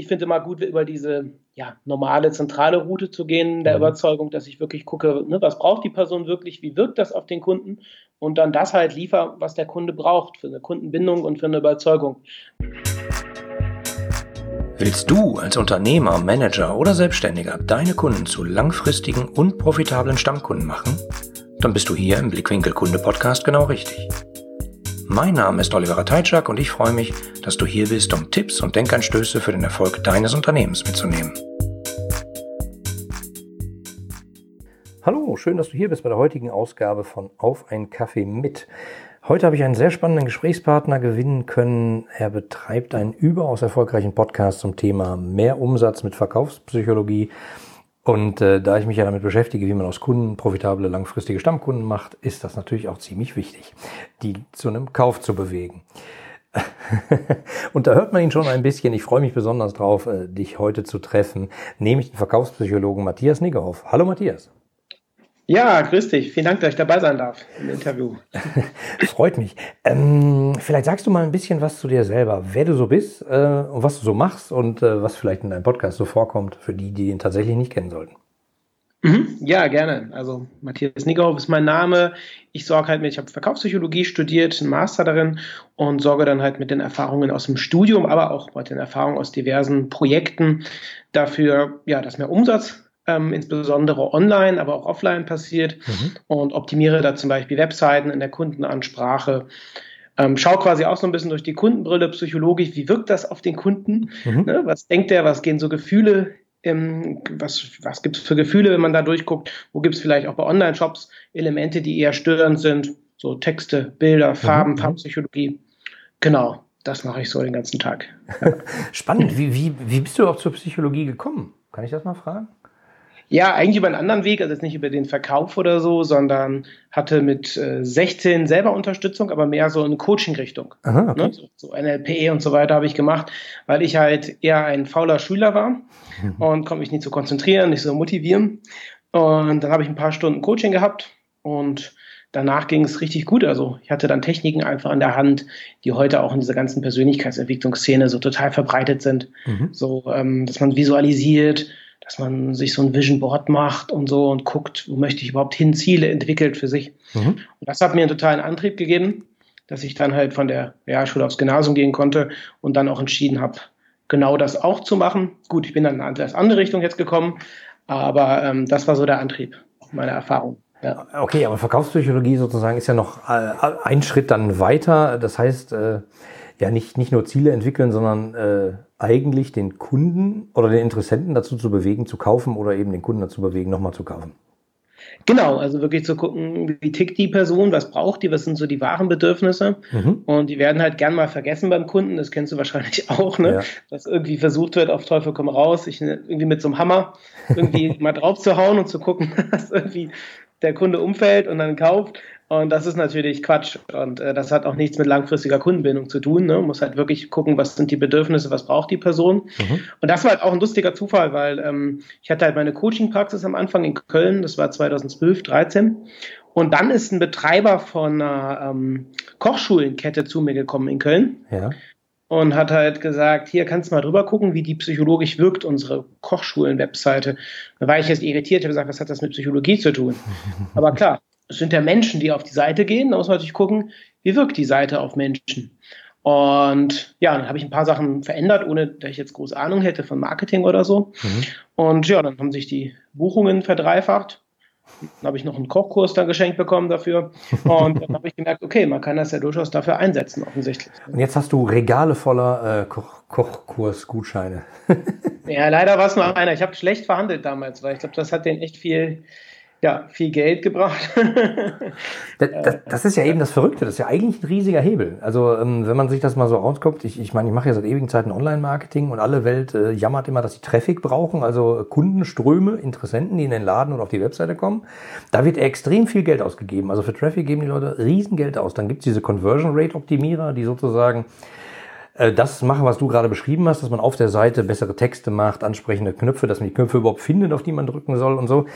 ich finde immer gut, über diese ja, normale zentrale Route zu gehen, der mhm. Überzeugung, dass ich wirklich gucke, ne, was braucht die Person wirklich, wie wirkt das auf den Kunden und dann das halt liefer, was der Kunde braucht für eine Kundenbindung und für eine Überzeugung. Willst du als Unternehmer, Manager oder Selbstständiger deine Kunden zu langfristigen und profitablen Stammkunden machen? Dann bist du hier im Blickwinkel Kunde Podcast genau richtig. Mein Name ist Oliver Teitschak und ich freue mich, dass du hier bist, um Tipps und Denkanstöße für den Erfolg deines Unternehmens mitzunehmen. Hallo, schön, dass du hier bist bei der heutigen Ausgabe von Auf ein Kaffee mit. Heute habe ich einen sehr spannenden Gesprächspartner gewinnen können. Er betreibt einen überaus erfolgreichen Podcast zum Thema mehr Umsatz mit Verkaufspsychologie und äh, da ich mich ja damit beschäftige, wie man aus Kunden profitable, langfristige Stammkunden macht, ist das natürlich auch ziemlich wichtig, die zu einem Kauf zu bewegen. und da hört man ihn schon ein bisschen. Ich freue mich besonders drauf, äh, dich heute zu treffen, nämlich den Verkaufspsychologen Matthias Niggerhoff. Hallo Matthias. Ja, grüß dich. Vielen Dank, dass ich dabei sein darf im Interview. Freut mich. Ähm, vielleicht sagst du mal ein bisschen was zu dir selber, wer du so bist äh, und was du so machst und äh, was vielleicht in deinem Podcast so vorkommt, für die, die ihn tatsächlich nicht kennen sollten. Mhm, ja, gerne. Also Matthias Niggerhoff ist mein Name. Ich sorge halt mit, ich habe Verkaufspsychologie studiert, einen Master darin und sorge dann halt mit den Erfahrungen aus dem Studium, aber auch mit den Erfahrungen aus diversen Projekten dafür, ja, dass mehr Umsatz ähm, insbesondere online, aber auch offline passiert mhm. und optimiere da zum Beispiel Webseiten in der Kundenansprache. Ähm, schau quasi auch so ein bisschen durch die Kundenbrille psychologisch, wie wirkt das auf den Kunden? Mhm. Ne? Was denkt er? Was gehen so Gefühle? Ähm, was was gibt es für Gefühle, wenn man da durchguckt? Wo gibt es vielleicht auch bei Online-Shops Elemente, die eher störend sind? So Texte, Bilder, Farben, mhm. Farbpsychologie. Genau, das mache ich so den ganzen Tag. Ja. Spannend. Wie, wie, wie bist du auch zur Psychologie gekommen? Kann ich das mal fragen? Ja, eigentlich über einen anderen Weg, also jetzt nicht über den Verkauf oder so, sondern hatte mit äh, 16 selber Unterstützung, aber mehr so in Coaching-Richtung. Okay. Ne? So, so NLP und so weiter habe ich gemacht, weil ich halt eher ein fauler Schüler war mhm. und konnte mich nicht so konzentrieren, nicht so motivieren. Und dann habe ich ein paar Stunden Coaching gehabt und danach ging es richtig gut. Also ich hatte dann Techniken einfach in der Hand, die heute auch in dieser ganzen Persönlichkeitsentwicklungsszene so total verbreitet sind. Mhm. So, ähm, dass man visualisiert, dass man sich so ein Vision Board macht und so und guckt, wo möchte ich überhaupt hin, Ziele entwickelt für sich. Mhm. Und das hat mir einen totalen Antrieb gegeben, dass ich dann halt von der Realschule aufs Gymnasium gehen konnte und dann auch entschieden habe, genau das auch zu machen. Gut, ich bin dann in eine andere Richtung jetzt gekommen, aber ähm, das war so der Antrieb, meine Erfahrung. Ja. Okay, aber Verkaufspsychologie sozusagen ist ja noch äh, ein Schritt dann weiter. Das heißt, äh, ja nicht, nicht nur Ziele entwickeln, sondern äh, eigentlich den Kunden oder den Interessenten dazu zu bewegen, zu kaufen oder eben den Kunden dazu bewegen, nochmal zu kaufen. Genau, also wirklich zu gucken, wie tickt die Person, was braucht die, was sind so die wahren Bedürfnisse. Mhm. Und die werden halt gern mal vergessen beim Kunden, das kennst du wahrscheinlich auch, ne? Ja. dass irgendwie versucht wird, auf Teufel komm raus, sich irgendwie mit so einem Hammer irgendwie mal drauf zu hauen und zu gucken, dass irgendwie der Kunde umfällt und dann kauft. Und das ist natürlich Quatsch. Und äh, das hat auch nichts mit langfristiger Kundenbindung zu tun. Ne? Man muss halt wirklich gucken, was sind die Bedürfnisse, was braucht die Person. Mhm. Und das war halt auch ein lustiger Zufall, weil ähm, ich hatte halt meine Coaching-Praxis am Anfang in Köln, das war 2012, 13. Und dann ist ein Betreiber von einer ähm, Kochschulenkette zu mir gekommen in Köln. Ja. Und hat halt gesagt, hier kannst du mal drüber gucken, wie die psychologisch wirkt, unsere Kochschulen-Webseite. Da war ich jetzt irritiert, habe gesagt, was hat das mit Psychologie zu tun? Aber klar, es sind ja Menschen, die auf die Seite gehen. Da muss man natürlich gucken, wie wirkt die Seite auf Menschen. Und ja, dann habe ich ein paar Sachen verändert, ohne dass ich jetzt große Ahnung hätte von Marketing oder so. Mhm. Und ja, dann haben sich die Buchungen verdreifacht. Dann habe ich noch einen Kochkurs dann geschenkt bekommen dafür. Und dann habe ich gemerkt, okay, man kann das ja durchaus dafür einsetzen, offensichtlich. Und jetzt hast du Regale voller äh, Koch Kochkursgutscheine. ja, leider war es nur einer. Ich habe schlecht verhandelt damals, weil ich glaube, das hat den echt viel ja, viel Geld gebracht. das, das, das, ist ja eben das Verrückte, das ist ja eigentlich ein riesiger Hebel. Also ähm, wenn man sich das mal so rausguckt, ich, ich meine, ich mache ja seit ewigen Zeiten Online-Marketing und alle Welt äh, jammert immer, dass sie Traffic brauchen, also Kundenströme, Interessenten, die in den Laden oder auf die Webseite kommen. Da wird extrem viel Geld ausgegeben. Also für Traffic geben die Leute Riesengeld aus. Dann gibt's diese Conversion Rate Optimierer, die sozusagen äh, das machen, was du gerade beschrieben hast, dass man auf der Seite bessere Texte macht, ansprechende Knöpfe, dass man die Knöpfe überhaupt findet, auf die man drücken soll und so.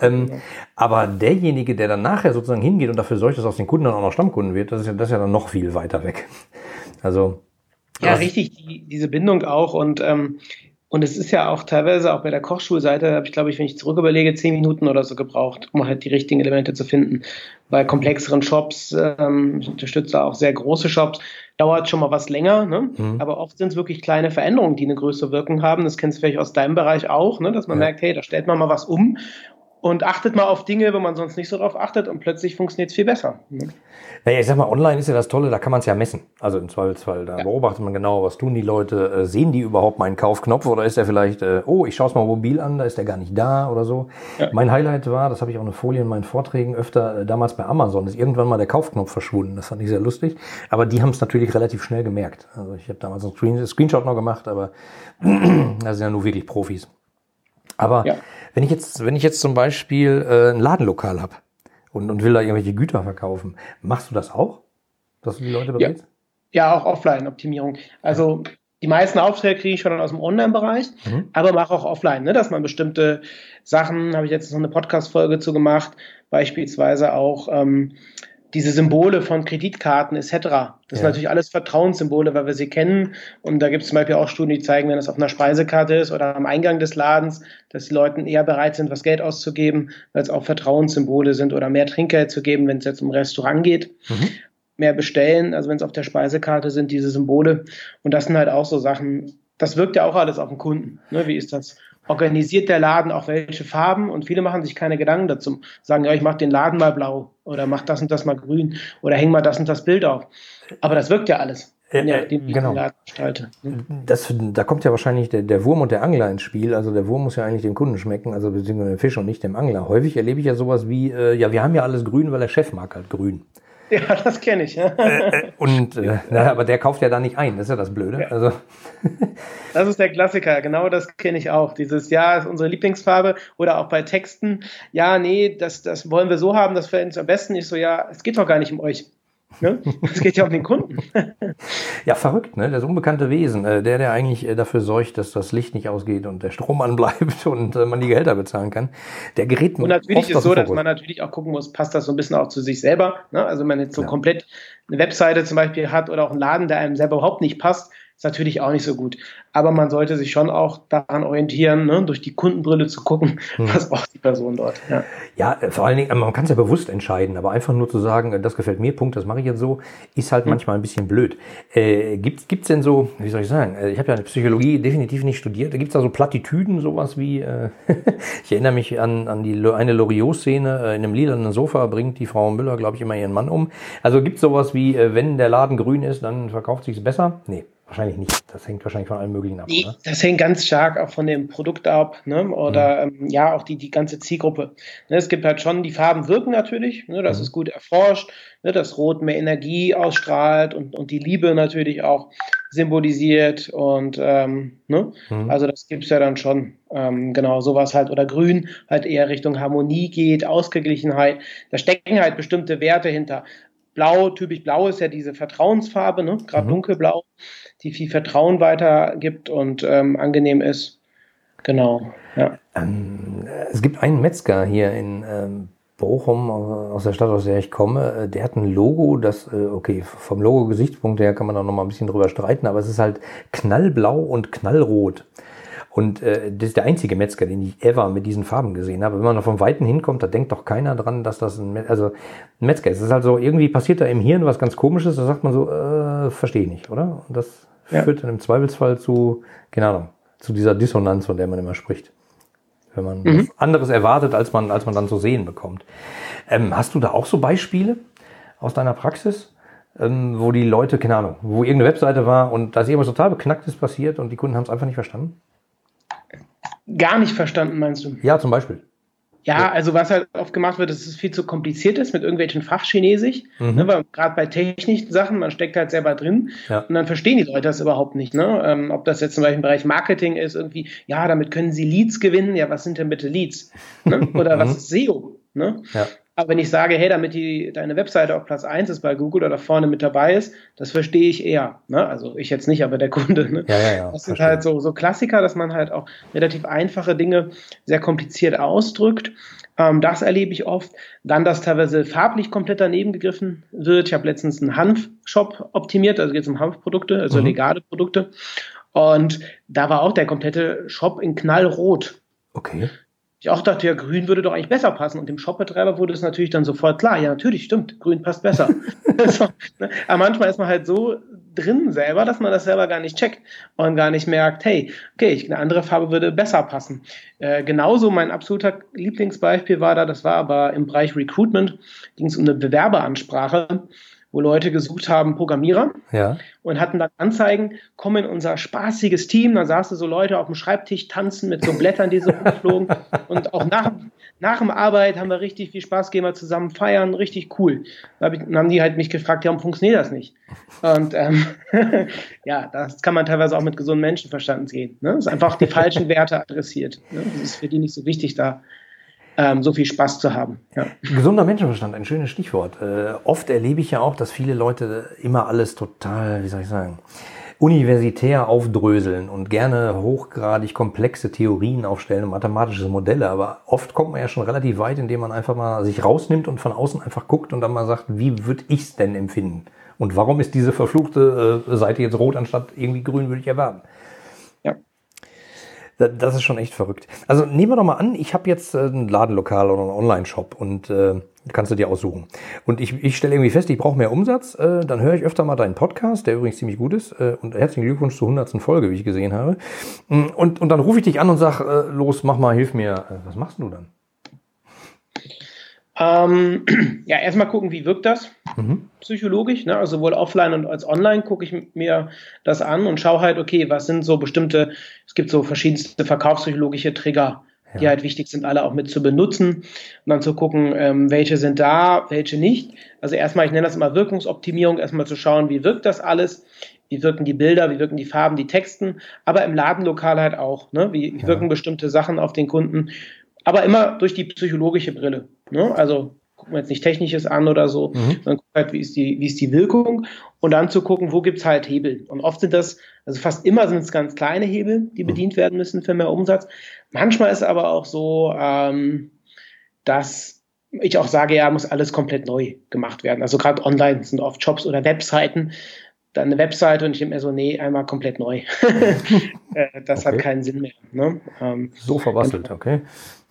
Ähm, aber derjenige, der dann nachher sozusagen hingeht und dafür sorgt, dass aus den Kunden dann auch noch Stammkunden wird, das ist ja, das ist ja dann noch viel weiter weg. Also ja, richtig, die, diese Bindung auch. Und ähm, Und es ist ja auch teilweise, auch bei der Kochschulseite, habe ich, glaube ich, wenn ich zurück überlege, zehn Minuten oder so gebraucht, um halt die richtigen Elemente zu finden. Bei komplexeren Shops, ähm, ich unterstütze auch sehr große Shops, dauert schon mal was länger, ne? Mhm. aber oft sind es wirklich kleine Veränderungen, die eine größere Wirkung haben. Das kennst du vielleicht aus deinem Bereich auch, ne? dass man ja. merkt, hey, da stellt man mal was um und achtet mal auf Dinge, wo man sonst nicht so drauf achtet und plötzlich funktioniert es viel besser. Ne? Naja, ich sag mal, online ist ja das Tolle, da kann man es ja messen. Also im Zweifelsfall, da ja. beobachtet man genau, was tun die Leute, äh, sehen die überhaupt meinen Kaufknopf oder ist der vielleicht, äh, oh, ich schaue es mal mobil an, da ist der gar nicht da oder so. Ja. Mein Highlight war, das habe ich auch eine Folie in meinen Vorträgen öfter, äh, damals bei Amazon, ist irgendwann mal der Kaufknopf verschwunden. Das fand ich sehr lustig. Aber die haben es natürlich relativ schnell gemerkt. Also ich habe damals einen Screenshot noch gemacht, aber das sind ja nur wirklich Profis. Aber ja. wenn ich jetzt, wenn ich jetzt zum Beispiel äh, ein Ladenlokal habe und, und will da irgendwelche Güter verkaufen, machst du das auch? Dass du die Leute berätst? Ja. ja, auch Offline-Optimierung. Also die meisten Aufträge kriege ich schon aus dem Online-Bereich, mhm. aber mache auch offline, ne, dass man bestimmte Sachen, habe ich jetzt noch eine Podcast-Folge zu gemacht, beispielsweise auch ähm, diese Symbole von Kreditkarten etc. Das ja. sind natürlich alles Vertrauenssymbole, weil wir sie kennen. Und da gibt es zum Beispiel auch Studien, die zeigen, wenn es auf einer Speisekarte ist oder am Eingang des Ladens, dass die Leute eher bereit sind, was Geld auszugeben, weil es auch Vertrauenssymbole sind oder mehr Trinkgeld zu geben, wenn es jetzt um Restaurant geht. Mhm. Mehr bestellen, also wenn es auf der Speisekarte sind, diese Symbole. Und das sind halt auch so Sachen, das wirkt ja auch alles auf den Kunden. Ne? Wie ist das? Organisiert der Laden auch welche Farben und viele machen sich keine Gedanken dazu. Sagen, ja, ich mache den Laden mal blau oder mach das und das mal grün oder häng mal das und das Bild auf. Aber das wirkt ja alles. Ja, äh, genau. Das, da kommt ja wahrscheinlich der, der Wurm und der Angler ins Spiel. Also der Wurm muss ja eigentlich dem Kunden schmecken, also beziehungsweise dem Fisch und nicht dem Angler. Häufig erlebe ich ja sowas wie, äh, ja, wir haben ja alles grün, weil der Chef mag halt grün. Ja, das kenne ich. Ja. Äh, äh, und äh, na, aber der kauft ja da nicht ein, das ist ja das Blöde. Ja. Also. Das ist der Klassiker, genau das kenne ich auch. Dieses Ja ist unsere Lieblingsfarbe oder auch bei Texten, ja, nee, das, das wollen wir so haben, das fällt uns am besten. Ich so, ja, es geht doch gar nicht um euch. Ne? Es geht ja um den Kunden. ja, verrückt, ne? Das unbekannte Wesen, äh, der, der eigentlich äh, dafür sorgt, dass das Licht nicht ausgeht und der Strom anbleibt und äh, man die Gehälter bezahlen kann. Der gerät Und natürlich ist es so, dass man natürlich auch gucken muss, passt das so ein bisschen auch zu sich selber. Ne? Also wenn man jetzt so ja. komplett eine Webseite zum Beispiel hat oder auch einen Laden, der einem selber überhaupt nicht passt, ist natürlich auch nicht so gut. Aber man sollte sich schon auch daran orientieren, ne, durch die Kundenbrille zu gucken, hm. was braucht die Person dort. Ja, ja äh, vor allen Dingen, man kann es ja bewusst entscheiden, aber einfach nur zu sagen, äh, das gefällt mir, Punkt, das mache ich jetzt so, ist halt hm. manchmal ein bisschen blöd. Äh, gibt es denn so, wie soll ich sagen, äh, ich habe ja Psychologie definitiv nicht studiert, gibt es da so Plattitüden, sowas wie, äh, ich erinnere mich an, an die eine Loriot-Szene, in einem lilanen Sofa bringt die Frau Müller, glaube ich, immer ihren Mann um. Also gibt es sowas wie, wenn der Laden grün ist, dann verkauft sich es besser? Nee. Wahrscheinlich nicht. Das hängt wahrscheinlich von allem Möglichen ab. Nee, das hängt ganz stark auch von dem Produkt ab, ne? Oder mhm. ähm, ja, auch die, die ganze Zielgruppe. Ne, es gibt halt schon, die Farben wirken natürlich, ne? das mhm. ist gut erforscht, ne? dass Rot mehr Energie ausstrahlt und, und die Liebe natürlich auch symbolisiert. Und ähm, ne? Mhm. also das gibt's ja dann schon. Ähm, genau, sowas halt. Oder Grün halt eher Richtung Harmonie geht, Ausgeglichenheit. Da stecken halt bestimmte Werte hinter. Blau, typisch blau ist ja diese Vertrauensfarbe, ne? gerade mhm. dunkelblau, die viel Vertrauen weitergibt und ähm, angenehm ist. Genau, ja. Ähm, es gibt einen Metzger hier in ähm, Bochum, aus der Stadt, aus der ich komme, äh, der hat ein Logo, das, äh, okay, vom Logo-Gesichtspunkt her kann man da noch mal ein bisschen drüber streiten, aber es ist halt knallblau und knallrot. Und äh, das ist der einzige Metzger, den ich ever mit diesen Farben gesehen habe. Wenn man von Weitem hinkommt, da denkt doch keiner dran, dass das ein, Met also ein Metzger ist. Es ist halt so, irgendwie passiert da im Hirn was ganz komisches, da sagt man so, äh, verstehe ich nicht, oder? Und das ja. führt dann im Zweifelsfall zu, keine Ahnung, zu dieser Dissonanz, von der man immer spricht. Wenn man mhm. anderes erwartet, als man, als man dann zu sehen bekommt. Ähm, hast du da auch so Beispiele aus deiner Praxis? Ähm, wo die Leute, keine Ahnung, wo irgendeine Webseite war und da ist irgendwas total Beknacktes passiert und die Kunden haben es einfach nicht verstanden? Gar nicht verstanden, meinst du? Ja, zum Beispiel. Ja, also was halt oft gemacht wird, ist, dass es viel zu kompliziert ist mit irgendwelchen Fachchinesisch. Mhm. Ne, Gerade bei technischen Sachen, man steckt halt selber drin ja. und dann verstehen die Leute das überhaupt nicht. Ne? Ähm, ob das jetzt zum Beispiel im Bereich Marketing ist, irgendwie, ja, damit können sie Leads gewinnen. Ja, was sind denn bitte Leads? Ne? Oder was mhm. ist SEO? Ne? Ja. Aber wenn ich sage, hey, damit die, deine Webseite auf Platz 1 ist bei Google oder vorne mit dabei ist, das verstehe ich eher. Ne? Also ich jetzt nicht, aber der Kunde. Ne? Ja, ja, ja, das sind halt so, so Klassiker, dass man halt auch relativ einfache Dinge sehr kompliziert ausdrückt. Ähm, das erlebe ich oft. Dann, dass teilweise farblich komplett daneben gegriffen wird. Ich habe letztens einen Hanf-Shop optimiert, also geht es um Hanfprodukte, also mhm. legale Produkte. Und da war auch der komplette Shop in knallrot. Okay. Ich auch dachte, ja, grün würde doch eigentlich besser passen. Und dem Shopbetreiber wurde es natürlich dann sofort klar. Ja, natürlich, stimmt, grün passt besser. so, ne? Aber manchmal ist man halt so drin selber, dass man das selber gar nicht checkt und gar nicht merkt, hey, okay, eine andere Farbe würde besser passen. Äh, genauso mein absoluter Lieblingsbeispiel war da, das war aber im Bereich Recruitment, ging es um eine Bewerberansprache wo Leute gesucht haben, Programmierer ja. und hatten dann Anzeigen, komm in unser spaßiges Team, da saßen so Leute auf dem Schreibtisch tanzen mit so Blättern, die so rumflogen und auch nach, nach dem Arbeit haben wir richtig viel Spaß, gehen wir zusammen feiern, richtig cool. Dann haben die halt mich gefragt, ja, warum funktioniert das nicht? Und ähm, ja, das kann man teilweise auch mit gesundem Menschenverstand sehen. Ne? Das ist einfach die falschen Werte adressiert. Ne? Das ist für die nicht so wichtig, da ähm, so viel Spaß zu haben. Ja. Gesunder Menschenverstand, ein schönes Stichwort. Äh, oft erlebe ich ja auch, dass viele Leute immer alles total, wie soll ich sagen, universitär aufdröseln und gerne hochgradig komplexe Theorien aufstellen und mathematische Modelle. Aber oft kommt man ja schon relativ weit, indem man einfach mal sich rausnimmt und von außen einfach guckt und dann mal sagt, wie würde ich es denn empfinden? Und warum ist diese verfluchte äh, Seite jetzt rot anstatt irgendwie grün, würde ich erwarten? Das ist schon echt verrückt. Also nehmen wir doch mal an, ich habe jetzt äh, ein Ladenlokal oder einen Online-Shop und äh, kannst du dir aussuchen. Und ich, ich stelle irgendwie fest, ich brauche mehr Umsatz. Äh, dann höre ich öfter mal deinen Podcast, der übrigens ziemlich gut ist. Äh, und herzlichen Glückwunsch zur 100. Folge, wie ich gesehen habe. Mm, und, und dann rufe ich dich an und sag, äh, los, mach mal, hilf mir. Äh, was machst du dann? Ähm, ja, erstmal gucken, wie wirkt das mhm. psychologisch. Ne? Also sowohl offline und als online gucke ich mir das an und schaue halt, okay, was sind so bestimmte, es gibt so verschiedenste verkaufspsychologische Trigger, ja. die halt wichtig sind, alle auch mit zu benutzen und dann zu gucken, ähm, welche sind da, welche nicht. Also erstmal, ich nenne das immer Wirkungsoptimierung, erstmal zu schauen, wie wirkt das alles, wie wirken die Bilder, wie wirken die Farben, die Texten, aber im Ladenlokal halt auch, ne? wie, wie ja. wirken bestimmte Sachen auf den Kunden aber immer durch die psychologische Brille. Ne? Also gucken wir jetzt nicht Technisches an oder so, mhm. sondern gucken halt, wie ist, die, wie ist die Wirkung und dann zu gucken, wo gibt's halt Hebel. Und oft sind das, also fast immer sind es ganz kleine Hebel, die mhm. bedient werden müssen für mehr Umsatz. Manchmal ist aber auch so, ähm, dass ich auch sage, ja, muss alles komplett neu gemacht werden. Also gerade online sind oft Shops oder Webseiten, dann eine Webseite und ich denke mir so, nee, einmal komplett neu. Äh, das okay. hat keinen Sinn mehr. Ne? Ähm, so verwasselt, okay.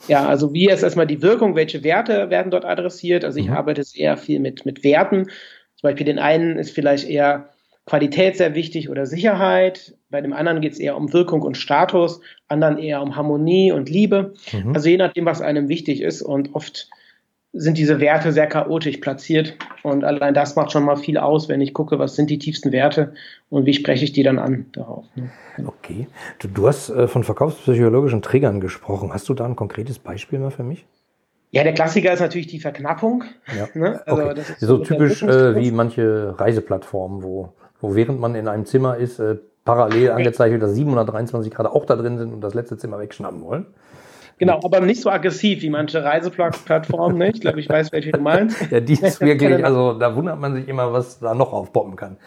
Ja, also wie ist erstmal die Wirkung, welche Werte werden dort adressiert? Also ich mhm. arbeite sehr viel mit, mit Werten. Zum Beispiel den einen ist vielleicht eher Qualität sehr wichtig oder Sicherheit. Bei dem anderen geht es eher um Wirkung und Status, anderen eher um Harmonie und Liebe. Mhm. Also je nachdem, was einem wichtig ist. Und oft sind diese Werte sehr chaotisch platziert. Und allein das macht schon mal viel aus, wenn ich gucke, was sind die tiefsten Werte und wie spreche ich die dann an darauf. Ne? Okay. Du, du hast äh, von verkaufspsychologischen Triggern gesprochen. Hast du da ein konkretes Beispiel mal für mich? Ja, der Klassiker ist natürlich die Verknappung. Ja. Ne? Also okay. so, so typisch äh, wie manche Reiseplattformen, wo, wo während man in einem Zimmer ist, äh, parallel angezeigt wird, dass 723 Grad auch da drin sind und das letzte Zimmer wegschnappen wollen. Genau, aber nicht so aggressiv wie manche Reiseplattformen. Ne? Ich glaube, ich weiß, welche du meinst. ja, die ist wirklich, also da wundert man sich immer, was da noch aufpoppen kann.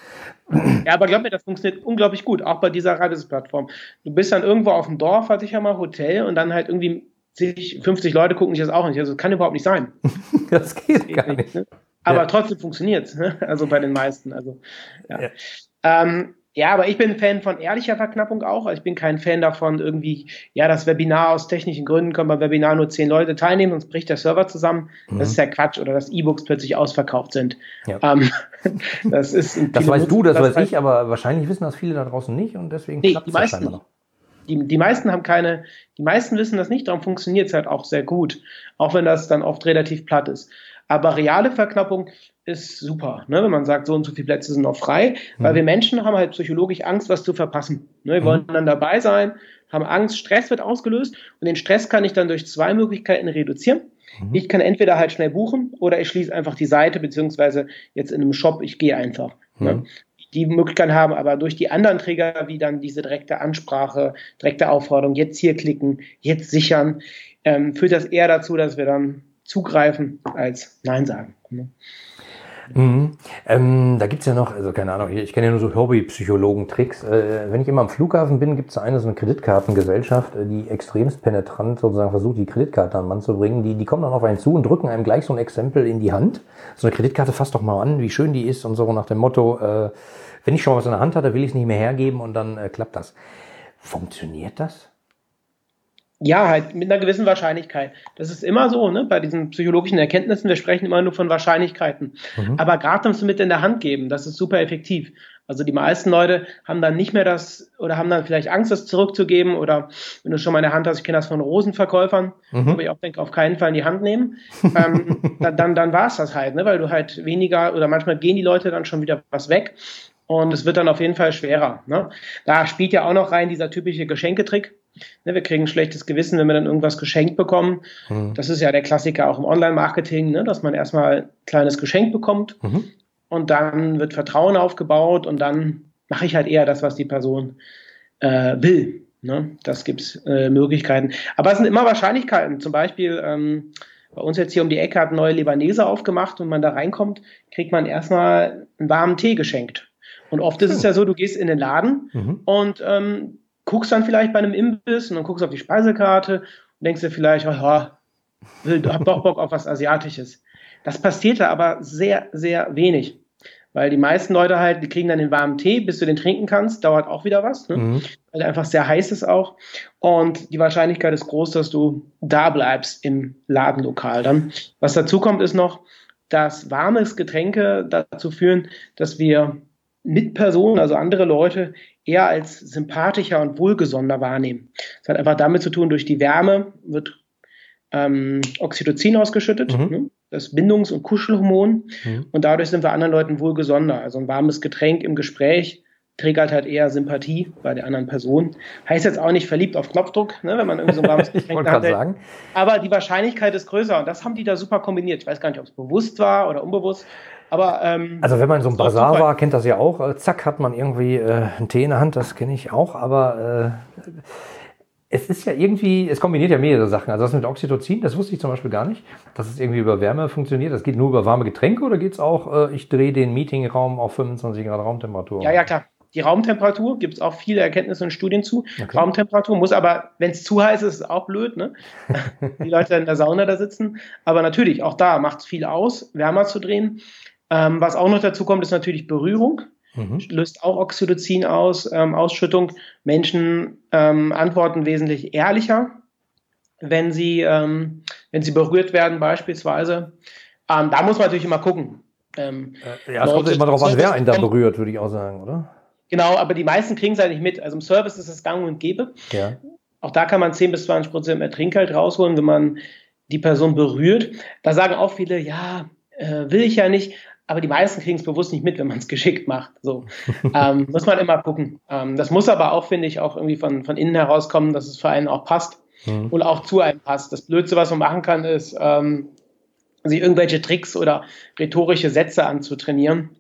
Ja, aber glaub mir, das funktioniert unglaublich gut, auch bei dieser Reiseplattform. Du bist dann irgendwo auf dem Dorf, hatte ich ja mal, Hotel, und dann halt irgendwie 50 Leute gucken sich das auch nicht. Also das kann überhaupt nicht sein. das geht, das geht gar nicht. Ne? Aber ja. trotzdem funktioniert es, ne? also bei den meisten. Also, ja. ja. Ähm, ja, aber ich bin Fan von ehrlicher Verknappung auch. Also ich bin kein Fan davon, irgendwie, ja, das Webinar aus technischen Gründen können beim Webinar nur zehn Leute teilnehmen, sonst bricht der Server zusammen. Mhm. Das ist ja Quatsch. Oder dass E-Books plötzlich ausverkauft sind. Ja. Ähm, das ist das weißt du, das, das weiß ich, aber wahrscheinlich wissen das viele da draußen nicht und deswegen nee, klappt die meisten, noch. Die, die meisten haben keine, die meisten wissen das nicht, darum funktioniert es halt auch sehr gut. Auch wenn das dann oft relativ platt ist. Aber reale Verknappung ist super, ne? wenn man sagt, so und so viele Plätze sind noch frei, mhm. weil wir Menschen haben halt psychologisch Angst, was zu verpassen. Ne? Wir mhm. wollen dann dabei sein, haben Angst, Stress wird ausgelöst und den Stress kann ich dann durch zwei Möglichkeiten reduzieren. Mhm. Ich kann entweder halt schnell buchen oder ich schließe einfach die Seite, beziehungsweise jetzt in einem Shop, ich gehe einfach. Ne? Mhm. Die Möglichkeit haben aber durch die anderen Träger, wie dann diese direkte Ansprache, direkte Aufforderung, jetzt hier klicken, jetzt sichern, ähm, führt das eher dazu, dass wir dann zugreifen als Nein sagen. Ne? Mhm. Ähm, da gibt's ja noch, also keine Ahnung, ich kenne ja nur so Hobbypsychologen-Tricks. Äh, wenn ich immer am Flughafen bin, gibt's da eine so eine Kreditkartengesellschaft, die extremst penetrant sozusagen versucht, die Kreditkarte an den Mann zu bringen. Die, die kommen dann auf einen zu und drücken einem gleich so ein Exempel in die Hand. So eine Kreditkarte fasst doch mal an, wie schön die ist und so nach dem Motto, äh, wenn ich schon was in der Hand hatte, will ich es nicht mehr hergeben und dann äh, klappt das. Funktioniert das? Ja, halt mit einer gewissen Wahrscheinlichkeit. Das ist immer so, ne? Bei diesen psychologischen Erkenntnissen, wir sprechen immer nur von Wahrscheinlichkeiten. Mhm. Aber gerade das mit in der Hand geben, das ist super effektiv. Also die meisten Leute haben dann nicht mehr das oder haben dann vielleicht Angst, das zurückzugeben oder wenn du schon mal in der Hand hast, ich kenne das von Rosenverkäufern, mhm. wo ich auch denke, auf keinen Fall in die Hand nehmen, ähm, dann, dann, dann war es das halt, ne? weil du halt weniger oder manchmal gehen die Leute dann schon wieder was weg und es wird dann auf jeden Fall schwerer. Ne? Da spielt ja auch noch rein dieser typische Geschenketrick. Ne, wir kriegen ein schlechtes Gewissen, wenn wir dann irgendwas geschenkt bekommen. Mhm. Das ist ja der Klassiker auch im Online-Marketing, ne, dass man erstmal ein kleines Geschenk bekommt mhm. und dann wird Vertrauen aufgebaut und dann mache ich halt eher das, was die Person äh, will. Ne? Das gibt es äh, Möglichkeiten. Aber es sind immer Wahrscheinlichkeiten. Zum Beispiel ähm, bei uns jetzt hier um die Ecke hat neue Libanese aufgemacht und wenn man da reinkommt, kriegt man erstmal einen warmen Tee geschenkt. Und oft ist es ja so, du gehst in den Laden mhm. und ähm, guckst dann vielleicht bei einem Imbiss und dann guckst auf die Speisekarte und denkst dir vielleicht, oh, ja, hab doch Bock auf was Asiatisches. Das passiert da aber sehr, sehr wenig. Weil die meisten Leute halt, die kriegen dann den warmen Tee, bis du den trinken kannst, dauert auch wieder was, ne? mhm. weil er einfach sehr heiß ist auch. Und die Wahrscheinlichkeit ist groß, dass du da bleibst im Ladenlokal dann. Was dazu kommt, ist noch, dass warmes Getränke dazu führen, dass wir Mitpersonen, also andere Leute, eher als sympathischer und wohlgesonder wahrnehmen. Das hat einfach damit zu tun, durch die Wärme wird ähm, Oxytocin ausgeschüttet, mhm. ne? das Bindungs- und Kuschelhormon, mhm. und dadurch sind wir anderen Leuten wohlgesonder. Also ein warmes Getränk im Gespräch triggert halt eher Sympathie bei der anderen Person. Heißt jetzt auch nicht verliebt auf Knopfdruck, ne, wenn man irgendwie so ein warmes Getränk hat. Sagen. Aber die Wahrscheinlichkeit ist größer und das haben die da super kombiniert. Ich weiß gar nicht, ob es bewusst war oder unbewusst. Aber, ähm, also wenn man so ein Bazar war, kennt das ja auch. Äh, zack, hat man irgendwie äh, einen Tee in der Hand, das kenne ich auch. Aber äh, es ist ja irgendwie, es kombiniert ja mehrere Sachen. Also das mit Oxytocin, das wusste ich zum Beispiel gar nicht, dass es irgendwie über Wärme funktioniert. Das geht nur über warme Getränke oder geht es auch, äh, ich drehe den Meetingraum auf 25 Grad Raumtemperatur? Ja, ja, klar. Die Raumtemperatur gibt es auch viele Erkenntnisse und Studien zu. Raumtemperatur muss aber, wenn es zu heiß ist, ist auch blöd, ne? die Leute in der Sauna da sitzen. Aber natürlich, auch da macht es viel aus, wärmer zu drehen. Ähm, was auch noch dazu kommt, ist natürlich Berührung. Mhm. Löst auch Oxytocin aus, ähm, Ausschüttung. Menschen ähm, antworten wesentlich ehrlicher, wenn sie, ähm, wenn sie berührt werden, beispielsweise. Ähm, da muss man natürlich immer gucken. Ähm, äh, ja, es kommt immer darauf an, wer einen da berührt, würde ich auch sagen, oder? Genau, aber die meisten kriegen es halt nicht mit. Also im Service ist es gang und gäbe. Ja. Auch da kann man 10 bis 20 Prozent mehr Trinkgeld rausholen, wenn man die Person berührt. Da sagen auch viele, ja, äh, will ich ja nicht aber die meisten kriegen es bewusst nicht mit, wenn man es geschickt macht. So ähm, muss man immer gucken. Ähm, das muss aber auch, finde ich, auch irgendwie von, von innen herauskommen, dass es für einen auch passt mhm. und auch zu einem passt. Das Blödste, was man machen kann, ist, ähm, sich irgendwelche Tricks oder rhetorische Sätze anzutrainieren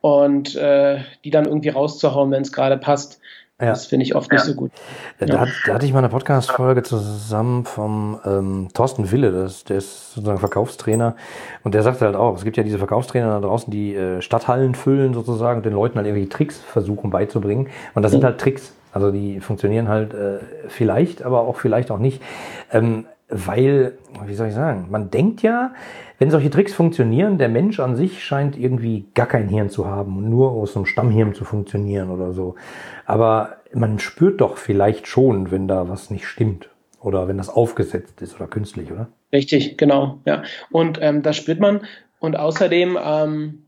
und äh, die dann irgendwie rauszuhauen, wenn es gerade passt. Ja. Das finde ich oft nicht so gut. Da, ja. da, hatte ich mal eine Podcast-Folge zusammen vom ähm, Thorsten Wille, das, der ist sozusagen Verkaufstrainer. Und der sagte halt auch, es gibt ja diese Verkaufstrainer da draußen, die äh, Stadthallen füllen sozusagen und den Leuten halt irgendwie Tricks versuchen beizubringen. Und das mhm. sind halt Tricks. Also die funktionieren halt äh, vielleicht, aber auch vielleicht auch nicht. Ähm, weil, wie soll ich sagen, man denkt ja, wenn solche Tricks funktionieren, der Mensch an sich scheint irgendwie gar kein Hirn zu haben und nur aus einem Stammhirn zu funktionieren oder so. Aber man spürt doch vielleicht schon, wenn da was nicht stimmt oder wenn das aufgesetzt ist oder künstlich, oder? Richtig, genau, ja. Und ähm, das spürt man. Und außerdem, ähm,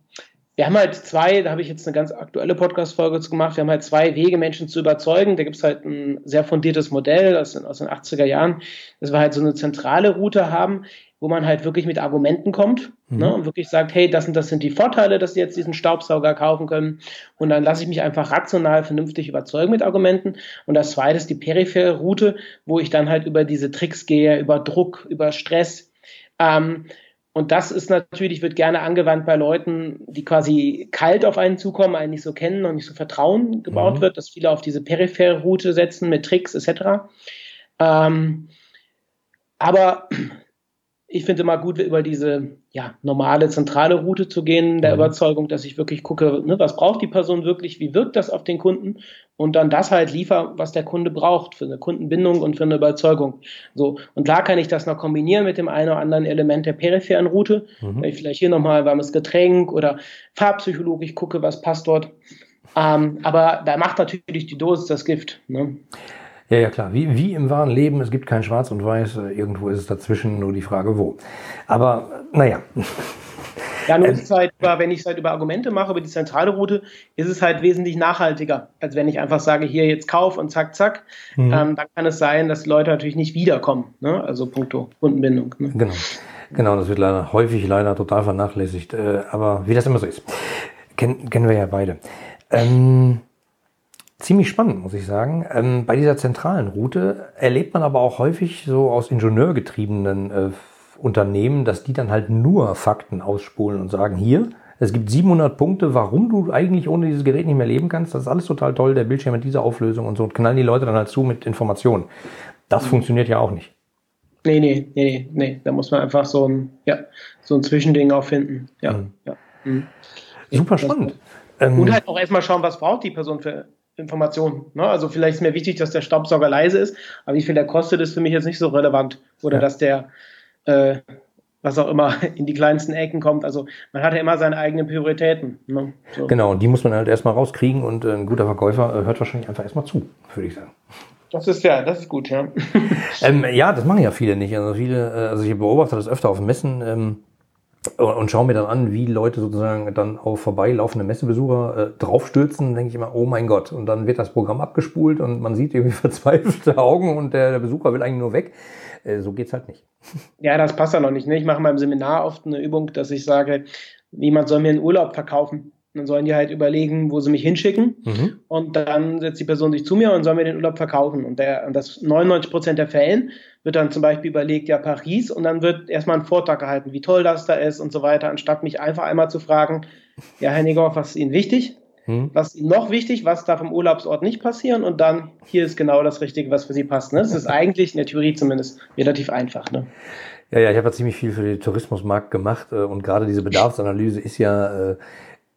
wir haben halt zwei, da habe ich jetzt eine ganz aktuelle Podcast-Folge zu gemacht, wir haben halt zwei Wege, Menschen zu überzeugen. Da gibt es halt ein sehr fundiertes Modell aus den, aus den 80er Jahren, dass wir halt so eine zentrale Route haben, wo man halt wirklich mit Argumenten kommt mhm. ne, und wirklich sagt, hey, das und das sind die Vorteile, dass Sie jetzt diesen Staubsauger kaufen können. Und dann lasse ich mich einfach rational, vernünftig überzeugen mit Argumenten. Und das zweite ist die periphere Route, wo ich dann halt über diese Tricks gehe, über Druck, über Stress. Ähm, und das ist natürlich, wird gerne angewandt bei Leuten, die quasi kalt auf einen zukommen, einen nicht so kennen und nicht so Vertrauen gebaut mhm. wird, dass viele auf diese periphere Route setzen mit Tricks etc. Ähm, aber ich finde immer gut, über diese ja, normale zentrale Route zu gehen, der mhm. Überzeugung, dass ich wirklich gucke, ne, was braucht die Person wirklich, wie wirkt das auf den Kunden und dann das halt liefer, was der Kunde braucht für eine Kundenbindung und für eine Überzeugung. So und klar kann ich das noch kombinieren mit dem einen oder anderen Element der peripheren Route, mhm. wenn ich vielleicht hier nochmal warmes Getränk oder Farbpsychologisch gucke, was passt dort. Ähm, aber da macht natürlich die Dosis das Gift. Ne? Ja, ja, klar. Wie, wie im wahren Leben, es gibt kein Schwarz und Weiß, äh, irgendwo ist es dazwischen, nur die Frage wo. Aber naja. Ja, nur ist es halt, wenn ich es halt über Argumente mache, über die zentrale Route, ist es halt wesentlich nachhaltiger, als wenn ich einfach sage, hier jetzt Kauf und zack, zack. Mhm. Ähm, dann kann es sein, dass Leute natürlich nicht wiederkommen. Ne? Also punkto Kundenbindung. Ne? Genau. Genau, das wird leider häufig leider total vernachlässigt. Äh, aber wie das immer so ist, kennen, kennen wir ja beide. Ähm, ziemlich spannend, muss ich sagen. Ähm, bei dieser zentralen Route erlebt man aber auch häufig so aus ingenieurgetriebenen äh, Unternehmen, dass die dann halt nur Fakten ausspulen und sagen, hier, es gibt 700 Punkte, warum du eigentlich ohne dieses Gerät nicht mehr leben kannst. Das ist alles total toll, der Bildschirm mit dieser Auflösung und so. Und knallen die Leute dann halt zu mit Informationen. Das mhm. funktioniert ja auch nicht. Nee, nee, nee, nee. Da muss man einfach so ein, ja, so ein Zwischending auch finden. Ja, mhm. ja. Mhm. Super spannend. Und ähm, halt auch erstmal schauen, was braucht die Person für Informationen. Ne? Also vielleicht ist mir wichtig, dass der Staubsauger leise ist, aber wie viel der kostet, ist für mich jetzt nicht so relevant. Oder ja. dass der, äh, was auch immer, in die kleinsten Ecken kommt. Also man hat ja immer seine eigenen Prioritäten. Ne? So. Genau, und die muss man halt erstmal rauskriegen und äh, ein guter Verkäufer äh, hört wahrscheinlich einfach erstmal zu, würde ich sagen. Das ist ja, das ist gut, ja. ähm, ja, das machen ja viele nicht. Also viele, äh, also ich beobachte das öfter auf Messen. Ähm, und schaue mir dann an, wie Leute sozusagen dann auf vorbeilaufende Messebesucher äh, draufstürzen, denke ich immer, oh mein Gott. Und dann wird das Programm abgespult und man sieht irgendwie verzweifelte Augen und der, der Besucher will eigentlich nur weg. Äh, so geht's halt nicht. Ja, das passt ja noch nicht. Ne? Ich mache in meinem Seminar oft eine Übung, dass ich sage, niemand soll mir einen Urlaub verkaufen. Dann sollen die halt überlegen, wo sie mich hinschicken. Mhm. Und dann setzt die Person sich zu mir und soll mir den Urlaub verkaufen. Und, der, und das 99 Prozent der Fällen wird dann zum Beispiel überlegt, ja, Paris. Und dann wird erstmal ein Vortrag gehalten, wie toll das da ist und so weiter, anstatt mich einfach einmal zu fragen, ja, Herr Negoff, was ist Ihnen wichtig? Mhm. Was ist Ihnen noch wichtig? Was darf im Urlaubsort nicht passieren? Und dann, hier ist genau das Richtige, was für Sie passt. Ne? Das ist eigentlich in der Theorie zumindest relativ einfach. Ne? Ja, ja, ich habe ja ziemlich viel für den Tourismusmarkt gemacht äh, und gerade diese Bedarfsanalyse ist ja äh,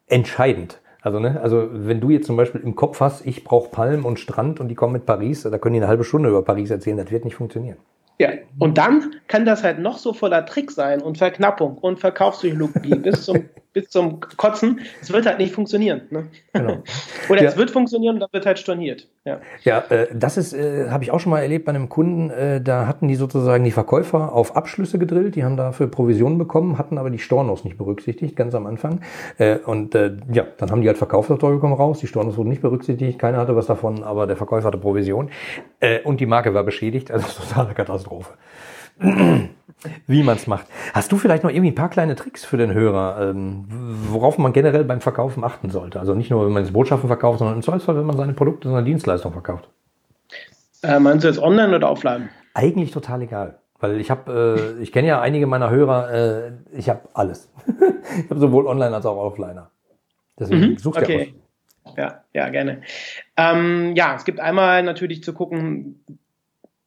entscheidend. Also, ne, also wenn du jetzt zum Beispiel im Kopf hast, ich brauche Palm und Strand und die kommen mit Paris, da können die eine halbe Stunde über Paris erzählen, das wird nicht funktionieren. Ja, und dann kann das halt noch so voller Trick sein und Verknappung und Verkaufspsychologie bis zum bis zum Kotzen. Es wird halt nicht funktionieren. Ne? Genau. Oder ja. es wird funktionieren und dann wird halt storniert. Ja, ja äh, das ist, äh, habe ich auch schon mal erlebt bei einem Kunden. Äh, da hatten die sozusagen die Verkäufer auf Abschlüsse gedrillt. Die haben dafür Provisionen bekommen, hatten aber die Stornos nicht berücksichtigt, ganz am Anfang. Äh, und äh, ja, dann haben die halt verkauft, das Teure kommen raus. Die Stornos wurden nicht berücksichtigt. Keiner hatte was davon, aber der Verkäufer hatte Provision. Äh, und die Marke war beschädigt. Also totale Katastrophe wie man es macht. Hast du vielleicht noch irgendwie ein paar kleine Tricks für den Hörer, ähm, worauf man generell beim Verkaufen achten sollte? Also nicht nur, wenn man jetzt Botschaften verkauft, sondern im Zweifelsfall, wenn man seine Produkte, seine Dienstleistung verkauft. Äh, meinst du jetzt online oder offline? Eigentlich total egal. Weil ich habe, äh, ich kenne ja einige meiner Hörer, äh, ich habe alles. ich habe sowohl online als auch offliner. Deswegen mhm, suchst du okay. ja Ja, ja, gerne. Ähm, ja, es gibt einmal natürlich zu gucken,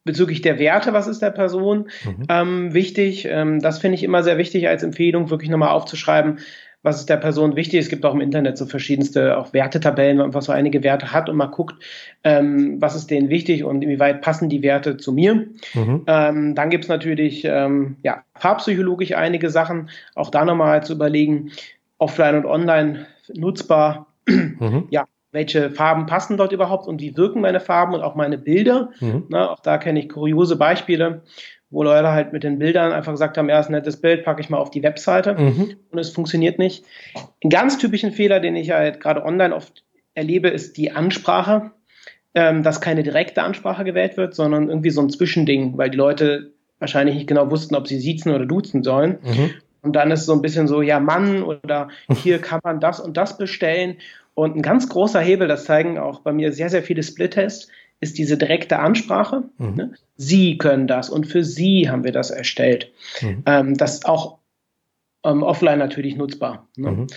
bezüglich der Werte, was ist der Person mhm. ähm, wichtig. Ähm, das finde ich immer sehr wichtig als Empfehlung, wirklich nochmal aufzuschreiben, was ist der Person wichtig. Es gibt auch im Internet so verschiedenste auch Wertetabellen, man so einige Werte hat und mal guckt, ähm, was ist denen wichtig und inwieweit passen die Werte zu mir. Mhm. Ähm, dann gibt es natürlich ähm, ja, farbpsychologisch einige Sachen, auch da nochmal zu überlegen, offline und online nutzbar. Mhm. Ja, welche Farben passen dort überhaupt und wie wirken meine Farben und auch meine Bilder. Mhm. Na, auch da kenne ich kuriose Beispiele, wo Leute halt mit den Bildern einfach gesagt haben, ja, ist ein nettes Bild, packe ich mal auf die Webseite mhm. und es funktioniert nicht. Ein ganz typischen Fehler, den ich halt gerade online oft erlebe, ist die Ansprache, ähm, dass keine direkte Ansprache gewählt wird, sondern irgendwie so ein Zwischending, weil die Leute wahrscheinlich nicht genau wussten, ob sie siezen oder duzen sollen. Mhm. Und dann ist so ein bisschen so, ja, Mann oder hier kann man das und das bestellen. Und ein ganz großer Hebel, das zeigen auch bei mir sehr, sehr viele Split-Tests, ist diese direkte Ansprache. Mhm. Ne? Sie können das und für Sie haben wir das erstellt. Mhm. Ähm, das ist auch ähm, offline natürlich nutzbar. Ne? Mhm.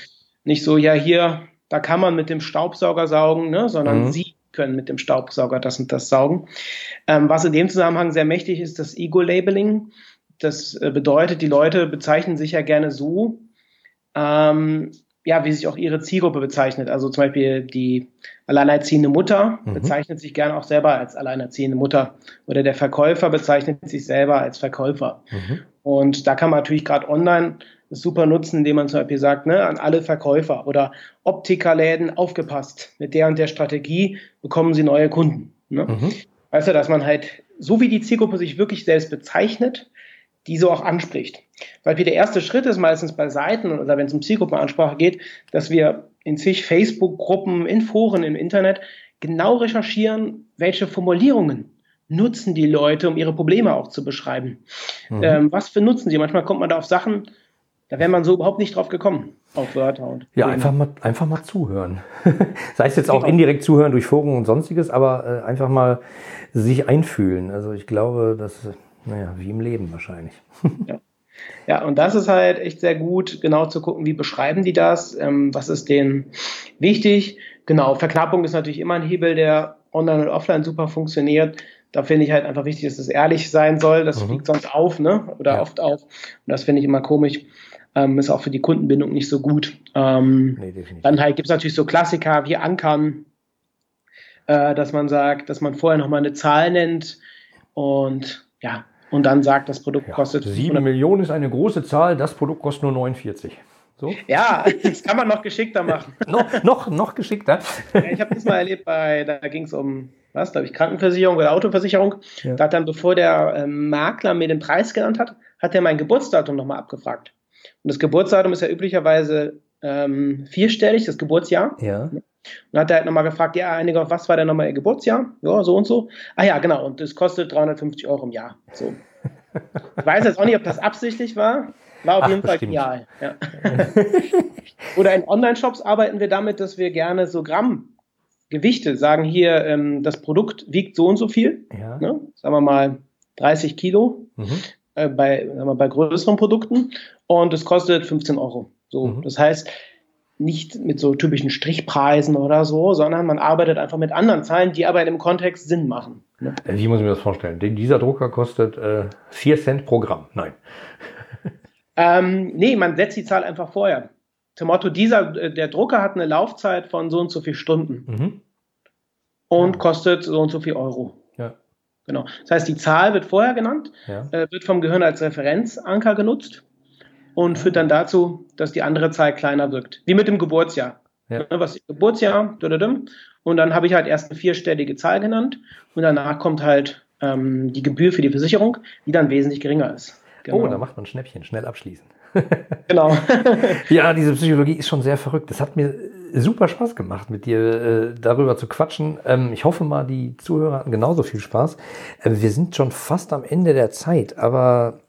Nicht so, ja, hier, da kann man mit dem Staubsauger saugen, ne? sondern mhm. Sie können mit dem Staubsauger das und das saugen. Ähm, was in dem Zusammenhang sehr mächtig ist, das Ego-Labeling. das äh, bedeutet, die Leute bezeichnen sich ja gerne so, ähm, ja, wie sich auch ihre Zielgruppe bezeichnet. Also zum Beispiel die alleinerziehende Mutter mhm. bezeichnet sich gerne auch selber als alleinerziehende Mutter oder der Verkäufer bezeichnet sich selber als Verkäufer. Mhm. Und da kann man natürlich gerade online super nutzen, indem man zum Beispiel sagt, ne, an alle Verkäufer oder Optikerläden aufgepasst. Mit der und der Strategie bekommen sie neue Kunden. Ne? Mhm. Weißt du, dass man halt, so wie die Zielgruppe sich wirklich selbst bezeichnet, die so auch anspricht. Weil der erste Schritt ist meistens bei Seiten oder wenn es um Zielgruppenansprache geht, dass wir in zig Facebook-Gruppen, in Foren im Internet genau recherchieren, welche Formulierungen nutzen die Leute, um ihre Probleme auch zu beschreiben. Mhm. Ähm, was für nutzen sie? Manchmal kommt man da auf Sachen, da wäre man so überhaupt nicht drauf gekommen, auf Wörter und. Ja, einfach mal, einfach mal zuhören. Sei es jetzt auch genau. indirekt zuhören durch Foren und sonstiges, aber äh, einfach mal sich einfühlen. Also ich glaube, das naja, wie im Leben wahrscheinlich. ja. ja, und das ist halt echt sehr gut, genau zu gucken, wie beschreiben die das, ähm, was ist denen wichtig. Genau, Verknappung ist natürlich immer ein Hebel, der online und offline super funktioniert. Da finde ich halt einfach wichtig, dass es ehrlich sein soll. Das mhm. fliegt sonst auf, ne? Oder ja. oft auf. Und das finde ich immer komisch. Ähm, ist auch für die Kundenbindung nicht so gut. Ähm, nee, dann halt gibt es natürlich so Klassiker wie Ankern, äh, dass man sagt, dass man vorher nochmal eine Zahl nennt und ja, und dann sagt, das Produkt ja, kostet. 7 Millionen ist eine große Zahl, das Produkt kostet nur 49. So? Ja, das kann man noch geschickter machen. noch, noch, noch geschickter. ich habe das mal erlebt, bei, da ging es um, was, glaube ich, Krankenversicherung oder Autoversicherung. Ja. Da hat dann, bevor der äh, Makler mir den Preis genannt hat, hat er mein Geburtsdatum nochmal abgefragt. Und das Geburtsdatum ist ja üblicherweise ähm, vierstellig, das Geburtsjahr. Ja. Und hat er halt nochmal gefragt, ja, einige, was war denn nochmal Ihr Geburtsjahr? Ja, so und so. Ah ja, genau, und das kostet 350 Euro im Jahr. So. Ich weiß jetzt auch nicht, ob das absichtlich war. War auf Ach, jeden Fall genial. Ja. Oder in Online-Shops arbeiten wir damit, dass wir gerne so Grammgewichte sagen hier, ähm, das Produkt wiegt so und so viel. Ja. Ne? Sagen wir mal 30 Kilo mhm. äh, bei, sagen wir, bei größeren Produkten und es kostet 15 Euro. So, mhm. das heißt, nicht mit so typischen Strichpreisen oder so, sondern man arbeitet einfach mit anderen Zahlen, die aber in dem Kontext Sinn machen. Ne? Wie muss ich mir das vorstellen? Dieser Drucker kostet äh, 4 Cent pro Gramm. Nein. ähm, nee, man setzt die Zahl einfach vorher. Zum Motto, dieser, äh, der Drucker hat eine Laufzeit von so und so viel Stunden mhm. und ja. kostet so und so viel Euro. Ja. Genau. Das heißt, die Zahl wird vorher genannt, ja. äh, wird vom Gehirn als Referenzanker genutzt und führt dann dazu, dass die andere Zahl kleiner wirkt. Wie mit dem Geburtsjahr. Ja. Ne, was ist Geburtsjahr? Und dann habe ich halt erst eine vierstellige Zahl genannt und danach kommt halt ähm, die Gebühr für die Versicherung, die dann wesentlich geringer ist. Genau. Oh, da macht man Schnäppchen, schnell abschließen. genau. ja, diese Psychologie ist schon sehr verrückt. Das hat mir super Spaß gemacht, mit dir äh, darüber zu quatschen. Ähm, ich hoffe mal, die Zuhörer hatten genauso viel Spaß. Äh, wir sind schon fast am Ende der Zeit, aber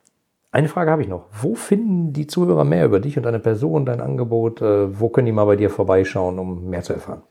eine Frage habe ich noch. Wo finden die Zuhörer mehr über dich und deine Person, dein Angebot? Äh, wo können die mal bei dir vorbeischauen, um mehr zu erfahren?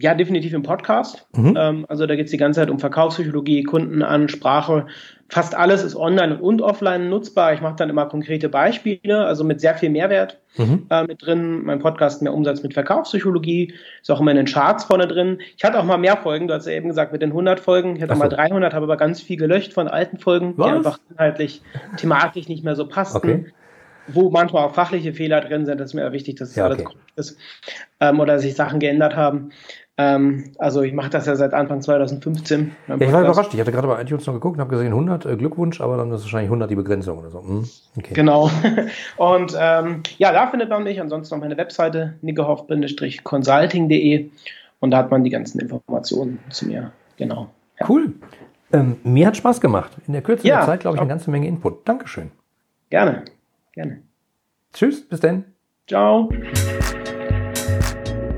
Ja, definitiv im Podcast. Mhm. Ähm, also da geht es die ganze Zeit um Verkaufspsychologie, Kundenansprache. Fast alles ist online und offline nutzbar. Ich mache dann immer konkrete Beispiele, also mit sehr viel Mehrwert mhm. äh, mit drin. Mein Podcast mehr Umsatz mit Verkaufspsychologie, ist auch immer in den Charts vorne drin. Ich hatte auch mal mehr Folgen, du hast ja eben gesagt, mit den 100 Folgen. Ich hatte so. mal 300, habe aber ganz viel gelöscht von alten Folgen, Was? die einfach inhaltlich, thematisch nicht mehr so passten. Okay wo manchmal auch fachliche Fehler drin sind, das ist mir wichtig, dass es ja, okay. alles korrekt ist ähm, oder sich Sachen geändert haben. Ähm, also ich mache das ja seit Anfang 2015. Ja, ich war überrascht. Ich hatte gerade bei iTunes noch geguckt und habe gesehen 100 äh, Glückwunsch, aber dann ist wahrscheinlich 100 die Begrenzung oder so. Hm, okay. Genau. Und ähm, ja, da findet man mich. Ansonsten noch meine Webseite nickehoff-consulting.de und da hat man die ganzen Informationen zu mir. Genau. Ja. Cool. Ähm, mir hat Spaß gemacht. In der Kürze ja, der Zeit, glaube ich, eine ganze Menge Input. Dankeschön. Gerne. Gerne. Tschüss, bis dann. Ciao.